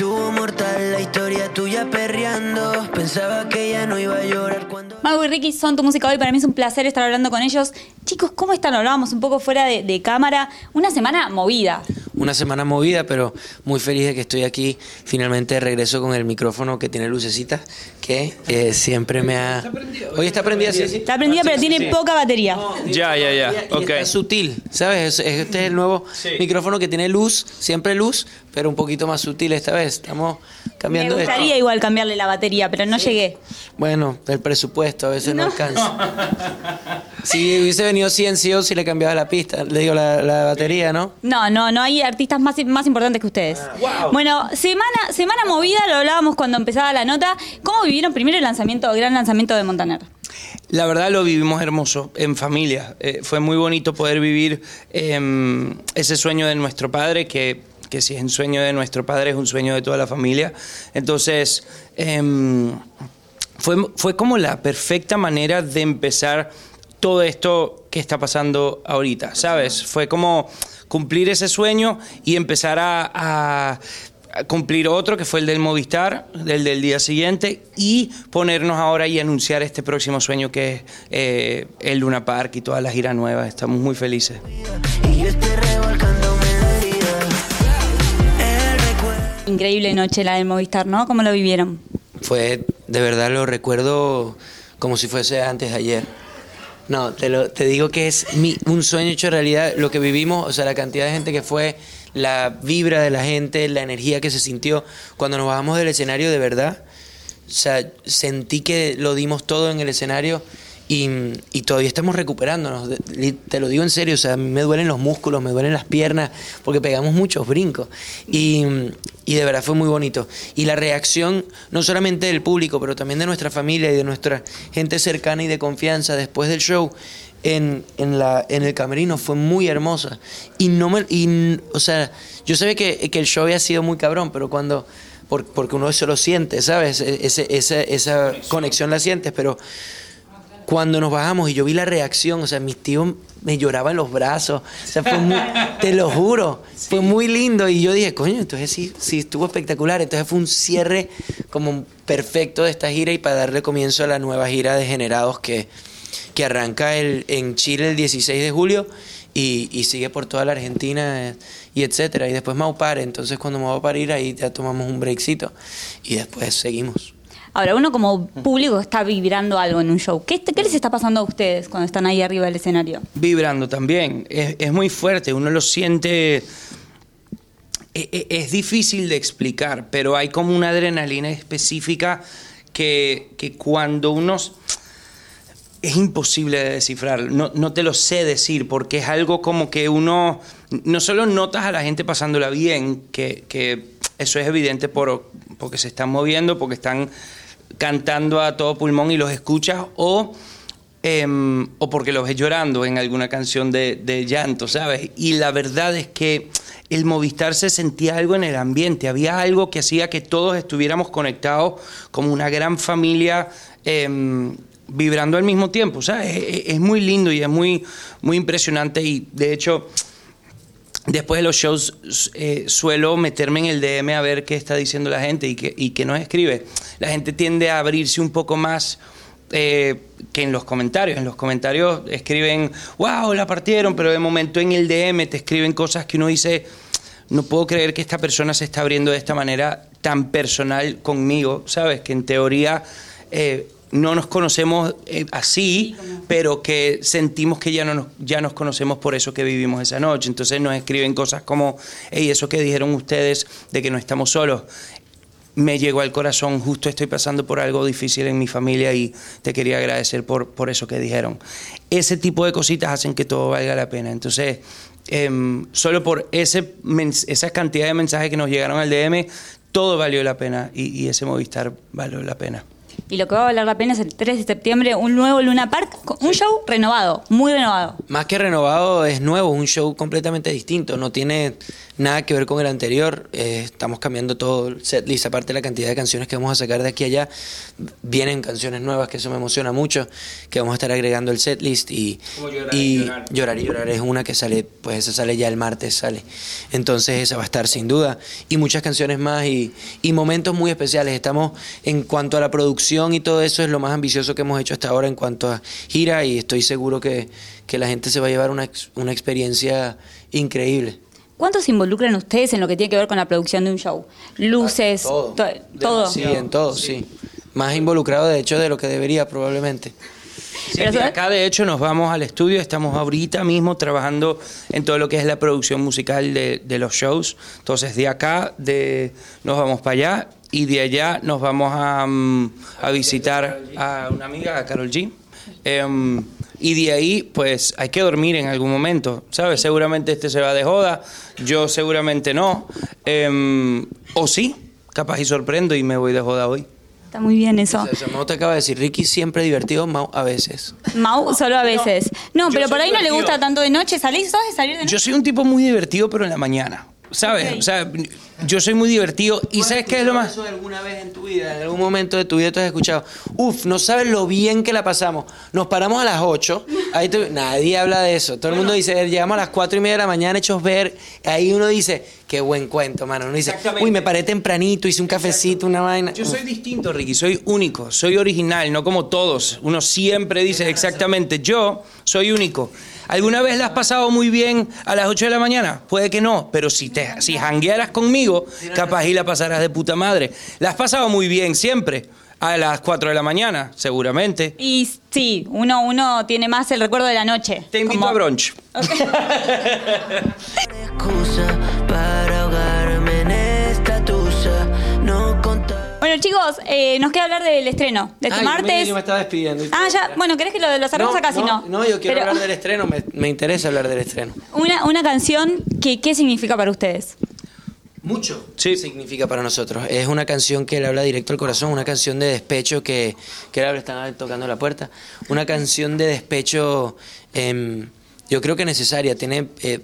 estuvo mortal la historia tuya perreando. Pensaba que ya no iba a llorar cuando. Mago y Ricky son tu música hoy. Para mí es un placer estar hablando con ellos. Chicos, ¿cómo están? Hablábamos un poco fuera de, de cámara. Una semana movida. Una semana movida, pero muy feliz de que estoy aquí. Finalmente regreso con el micrófono que tiene lucecitas, que eh, siempre me ha. Hoy está prendida, sí, sí. Está prendida, pero tiene poca batería. Ya, ya, ya. Y Ok. está sutil, ¿sabes? Es- Este es el nuevo Sí. micrófono que tiene luz, siempre luz, pero un poquito más sutil esta vez. Estamos Me esto. gustaría igual cambiarle la batería, pero no llegué. Bueno, el presupuesto a veces no, alcanza. Si hubiese venido CNCO, si le cambiaba la pista, le digo la, la batería, ¿no? No, no, no hay artistas más, más importantes que ustedes. Bueno, semana, semana movida, lo hablábamos cuando empezaba la nota. ¿Cómo vivieron primero el lanzamiento, el gran lanzamiento de Montaner? La verdad lo vivimos hermoso en familia. Eh, fue muy bonito poder vivir em, ese sueño de nuestro padre, que, que si es un sueño de nuestro padre, es un sueño de toda la familia. Entonces, em, fue, fue como la perfecta manera de empezar todo esto que está pasando ahorita, ¿sabes? Fue como cumplir ese sueño y empezar a, a- a cumplir otro, que fue el del Movistar, el del día siguiente, y ponernos ahora y anunciar este próximo sueño que es eh, el Luna Park y toda la gira nueva. Estamos muy felices. Y yo estoy Increíble noche la del Movistar, ¿no? ¿Cómo lo vivieron? Fue, de verdad lo recuerdo como si fuese antes de ayer. No, te, lo, te digo que es mi, un sueño hecho realidad. Lo que vivimos, o sea, la cantidad de gente que fue, la vibra de la gente, la energía que se sintió cuando nos bajamos del escenario, de verdad. O sea, sentí que lo dimos todo en el escenario y, y todavía estamos recuperándonos. Te lo digo en serio, o sea, me duelen los músculos, me duelen las piernas, porque pegamos muchos brincos. Y, y de verdad fue muy bonito. Y la reacción, no solamente del público, pero también de nuestra familia y de nuestra gente cercana y de confianza después del show. En, en, la, en el camerino fue muy hermosa. Y no me. Y, o sea, yo sabía que, que el show había sido muy cabrón, pero cuando por- porque uno eso lo siente, ¿sabes? E- Ese, esa, esa conexión la sientes, pero cuando nos bajamos y yo vi la reacción, o sea, mis tíos me lloraban los brazos, o sea, fue muy, te lo juro, fue muy lindo y yo dije, coño, entonces sí, sí estuvo espectacular, entonces fue un cierre como perfecto de esta gira y para darle comienzo a la nueva gira de Generados que, que arranca el, en Chile el 16 de julio y, y sigue por toda la Argentina y etcétera. Y después Maupare, entonces cuando me voy a parir ahí ya tomamos un breakcito y después seguimos. Ahora, uno como público está vibrando algo en un show. ¿Qué, les está pasando a ustedes cuando están ahí arriba del escenario? vibrando también. Es, muy fuerte, uno lo siente. e- e- Es, difícil de explicar, pero hay como una adrenalina específica que, cuando uno. s- Es imposible de descifrar, no, no te lo sé decir, porque es algo como que uno. No solo notas a la gente pasándola bien, que, que eso es evidente por, porque se están moviendo, porque están cantando a todo pulmón y los escuchas, o em, o porque los ves llorando en alguna canción de, llanto, ¿sabes? Y la verdad es que el Movistar se sentía algo en el ambiente, había algo que hacía que todos estuviéramos conectados como una gran familia. em, vibrando al mismo tiempo, ¿sabes? Es, es- es muy lindo y es muy, muy impresionante y de hecho después de los shows eh, suelo meterme en el DM a ver qué está diciendo la gente y qué, y nos escribe. La gente tiende a abrirse un poco más eh, que en los comentarios. En los comentarios escriben, wow, la partieron, pero de momento en el DM te escriben cosas que uno dice, no puedo creer que esta persona se está abriendo de esta manera tan personal conmigo, ¿sabes? Que en teoría... eh, no nos conocemos eh, así, pero que sentimos que ya no nos, ya nos conocemos por eso que vivimos esa noche. Entonces nos escriben cosas como, hey, eso que dijeron ustedes de que no estamos solos, me llegó al corazón, justo estoy pasando por algo difícil en mi familia y te quería agradecer por, por eso que dijeron. Ese tipo de cositas hacen que todo valga la pena. Entonces, em, solo por ese, esa cantidad de mensajes que nos llegaron al DM, todo valió la pena y ese Movistar valió la pena. Y lo que va a valer la pena es el 3 de septiembre, un nuevo Luna Park, un show renovado, muy renovado. Más que renovado, es nuevo, un show completamente distinto. No tiene nada que ver con el anterior. Eh, estamos cambiando todo el setlist, aparte de la cantidad de canciones que vamos a sacar de aquí a allá. Vienen canciones nuevas, que eso me emociona mucho, que vamos a estar agregando el setlist y, llorar y y llorar. llorar y llorar es una que sale, pues esa sale ya el martes, sale. Entonces esa va a estar sin duda. Y muchas canciones más y, y momentos muy especiales. Estamos en cuanto a la producción y todo eso es lo más ambicioso que hemos hecho hasta ahora en cuanto a gira y estoy seguro que, que la gente se va a llevar una, una experiencia increíble. ¿Cuánto se involucran ustedes en lo que tiene que ver con la producción de un show? Luces, to- todo. Sí, en todo, sí. Más involucrado de hecho de lo que debería probablemente. Sí, acá de hecho nos vamos al estudio, estamos ahorita mismo trabajando en todo lo que es la producción musical de, de los shows. Entonces de acá de, nos vamos para allá y de allá nos vamos a, mm, a visitar a una amiga, a Carol G. Em, y de ahí, pues hay que dormir en algún momento, ¿sabes? Seguramente este se va de joda, yo seguramente no. Em, o sí, capaz y sorprendo y me voy de joda hoy. Está muy bien eso. O sea, Mau te acaba de decir, Ricky siempre divertido, Mau a veces. Mau, solo a veces. No, yo pero por ahí no le divertido. gusta tanto de noche. ¿Salís? ¿Sos de salir de noche? Yo soy un tipo muy divertido, pero en la mañana. ¿Sabes? O sea, yo soy muy divertido. ¿Y sabes qué es lo más? eso alguna vez en tu vida? En algún momento de tu vida tú has escuchado, uf, no sabes lo bien que la pasamos. Nos paramos a las 8, ahí nadie habla de eso. Todo el mundo dice, llegamos a las 4 y media de la mañana hechos ver. Ahí uno dice, qué buen cuento, mano. Uno dice, uy, me paré tempranito, hice un cafecito, una vaina. Yo soy distinto, Ricky. Soy único. Soy original, no como todos. Uno siempre dice exactamente, yo soy único. ¿Alguna vez la has pasado muy bien a las 8 de la mañana? Puede que no, pero si te si janguearas conmigo, capaz y la pasarás de puta madre. ¿La has pasado muy bien siempre? A las 4 de la mañana, seguramente. Y sí, uno, uno tiene más el recuerdo de la noche. Te invito Como- a brunch. excusa chicos, eh, nos queda hablar del estreno de este Ay, martes. yo me estaba despidiendo. Ah, ya. Bueno, ¿querés que lo, lo cerramos acá? si no, no, yo quiero Pero hablar del estreno, me, me interesa hablar del estreno. Una, una canción que, ¿qué significa para ustedes? Mucho Sí. significa para nosotros. Es una canción que le habla directo al corazón, una canción de despecho que, que ahora le están tocando la puerta. Una canción de despecho, em, yo creo que necesaria. Tiene eh,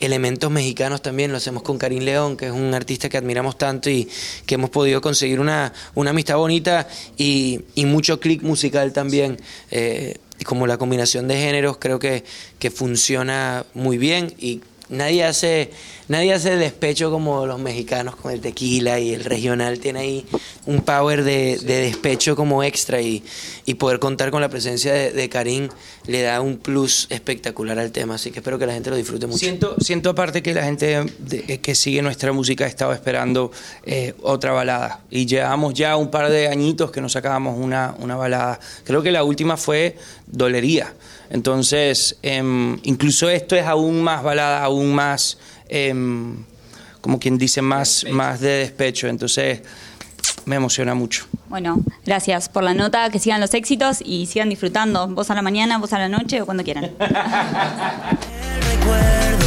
elementos mexicanos también. Lo hacemos con Karim León, que es un artista que admiramos tanto y que hemos podido conseguir una, una amistad bonita y, y mucho clic musical también. Eh, como la combinación de géneros creo que, que funciona muy bien y Nadie hace, nadie hace despecho como los mexicanos con el tequila y el regional tiene ahí un power de, de despecho como extra y, poder contar con la presencia de, Karim le da un plus espectacular al tema, así que espero que la gente lo disfrute mucho. Siento, aparte que la gente eh, que sigue nuestra música estaba esperando eh, otra balada. Y llevamos ya un par de añitos que nos sacábamos una, balada. Creo que la última fue Dolería. Entonces, em, incluso esto es aún más balada, aún más, em, como quien dice, más, más de despecho. Entonces, me emociona mucho. Bueno, gracias por la nota, que sigan los éxitos y sigan disfrutando. Vos a la mañana, vos a la noche o cuando quieran. El recuerdo